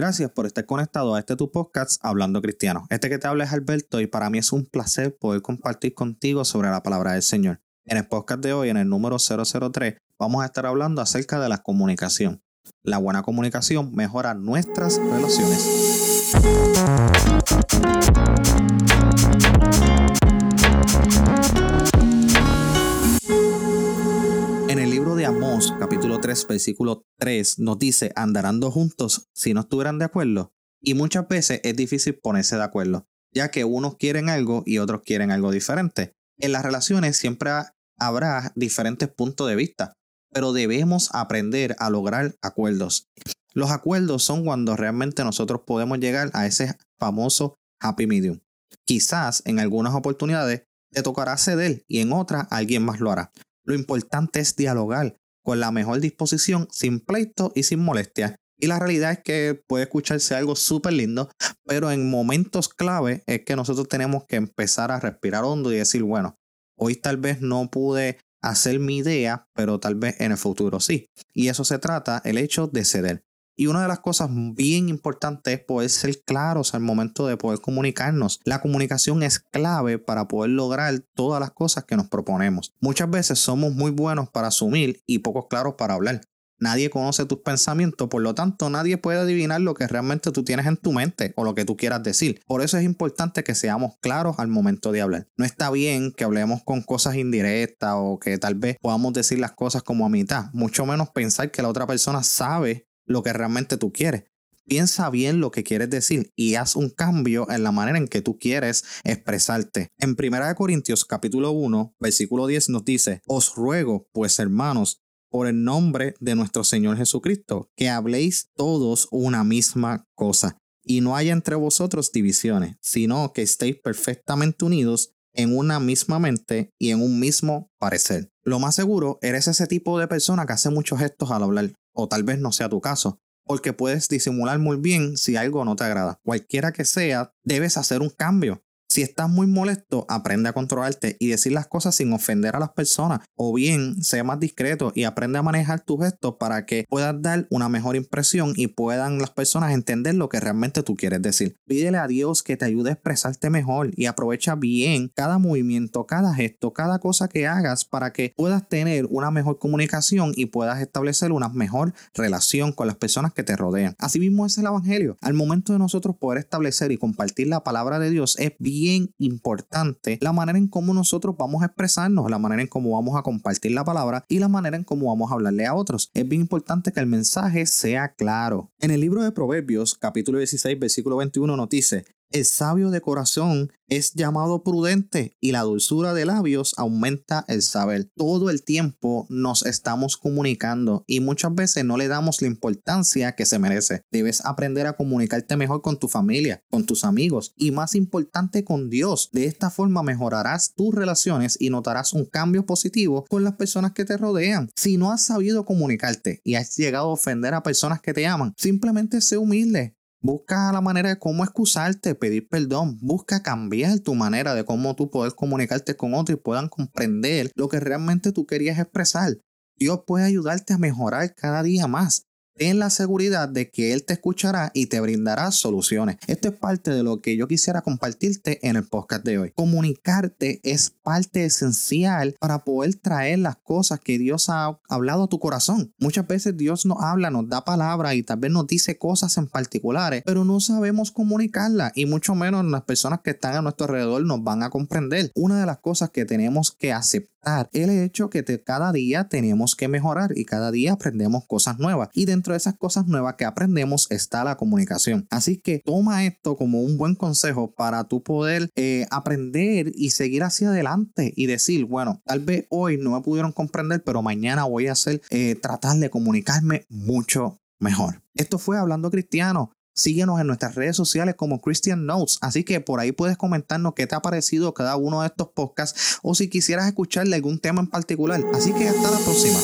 Gracias por estar conectado a este tu podcast Hablando Cristiano. Este que te habla es Alberto y para mí es un placer poder compartir contigo sobre la palabra del Señor. En el podcast de hoy, en el número 003, vamos a estar hablando acerca de la comunicación. La buena comunicación mejora nuestras relaciones. En el libro de Amós, capítulo 3, versículo 3, nos dice, andarán dos juntos si no estuvieran de acuerdo. Y muchas veces es difícil ponerse de acuerdo, ya que unos quieren algo y otros quieren algo diferente. En las relaciones siempre habrá diferentes puntos de vista, pero debemos aprender a lograr acuerdos. Los acuerdos son cuando realmente nosotros podemos llegar a ese famoso happy medium. Quizás en algunas oportunidades te tocará ceder y en otras alguien más lo hará. Lo importante es dialogar con la mejor disposición, sin pleito y sin molestia. Y la realidad es que puede escucharse algo súper lindo, pero en momentos clave es que nosotros tenemos que empezar a respirar hondo y decir, bueno, hoy tal vez no pude hacer mi idea, pero tal vez en el futuro sí. Y eso se trata el hecho de ceder. Y una de las cosas bien importantes es poder ser claros al momento de poder comunicarnos. La comunicación es clave para poder lograr todas las cosas que nos proponemos. Muchas veces somos muy buenos para asumir y pocos claros para hablar. Nadie conoce tus pensamientos, por lo tanto nadie puede adivinar lo que realmente tú tienes en tu mente o lo que tú quieras decir. Por eso es importante que seamos claros al momento de hablar. No está bien que hablemos con cosas indirectas o que tal vez podamos decir las cosas como a mitad, mucho menos pensar que la otra persona sabe lo que realmente tú quieres. Piensa bien lo que quieres decir y haz un cambio en la manera en que tú quieres expresarte. En 1 Corintios capítulo 1, versículo 10 nos dice, os ruego, pues hermanos, por el nombre de nuestro Señor Jesucristo, que habléis todos una misma cosa y no haya entre vosotros divisiones, sino que estéis perfectamente unidos en una misma mente y en un mismo parecer. Lo más seguro, eres ese tipo de persona que hace muchos gestos al hablar o tal vez no sea tu caso, porque puedes disimular muy bien si algo no te agrada. Cualquiera que sea, debes hacer un cambio. Si estás muy molesto, aprende a controlarte y decir las cosas sin ofender a las personas. O bien, sé más discreto y aprende a manejar tus gestos para que puedas dar una mejor impresión y puedan las personas entender lo que realmente tú quieres decir. Pídele a Dios que te ayude a expresarte mejor y aprovecha bien cada movimiento, cada gesto, cada cosa que hagas para que puedas tener una mejor comunicación y puedas establecer una mejor relación con las personas que te rodean. Asimismo es el Evangelio. Al momento de nosotros poder establecer y compartir la palabra de Dios es bien bien importante la manera en cómo nosotros vamos a expresarnos, la manera en cómo vamos a compartir la palabra y la manera en cómo vamos a hablarle a otros. Es bien importante que el mensaje sea claro. En el libro de Proverbios, capítulo 16, versículo 21 nos dice, el sabio de corazón es llamado prudente y la dulzura de labios aumenta el saber. Todo el tiempo nos estamos comunicando y muchas veces no le damos la importancia que se merece. Debes aprender a comunicarte mejor con tu familia, con tus amigos y más importante con Dios. De esta forma mejorarás tus relaciones y notarás un cambio positivo con las personas que te rodean. Si no has sabido comunicarte y has llegado a ofender a personas que te aman, simplemente sé humilde. Busca la manera de cómo excusarte, pedir perdón. Busca cambiar tu manera de cómo tú puedes comunicarte con otros y puedan comprender lo que realmente tú querías expresar. Dios puede ayudarte a mejorar cada día más ten la seguridad de que Él te escuchará y te brindará soluciones. Esto es parte de lo que yo quisiera compartirte en el podcast de hoy. Comunicarte es parte esencial para poder traer las cosas que Dios ha hablado a tu corazón. Muchas veces Dios nos habla, nos da palabras y tal vez nos dice cosas en particulares, pero no sabemos comunicarlas y mucho menos las personas que están a nuestro alrededor nos van a comprender. Una de las cosas que tenemos que aceptar el hecho que cada día tenemos que mejorar y cada día aprendemos cosas nuevas. Y dentro de esas cosas nuevas que aprendemos está la comunicación. Así que toma esto como un buen consejo para tú poder eh, aprender y seguir hacia adelante y decir, bueno, tal vez hoy no me pudieron comprender, pero mañana voy a hacer, eh, tratar de comunicarme mucho mejor. Esto fue Hablando Cristiano. Síguenos en nuestras redes sociales como Christian Notes. Así que por ahí puedes comentarnos qué te ha parecido cada uno de estos podcasts o si quisieras escucharle algún tema en particular. Así que hasta la próxima.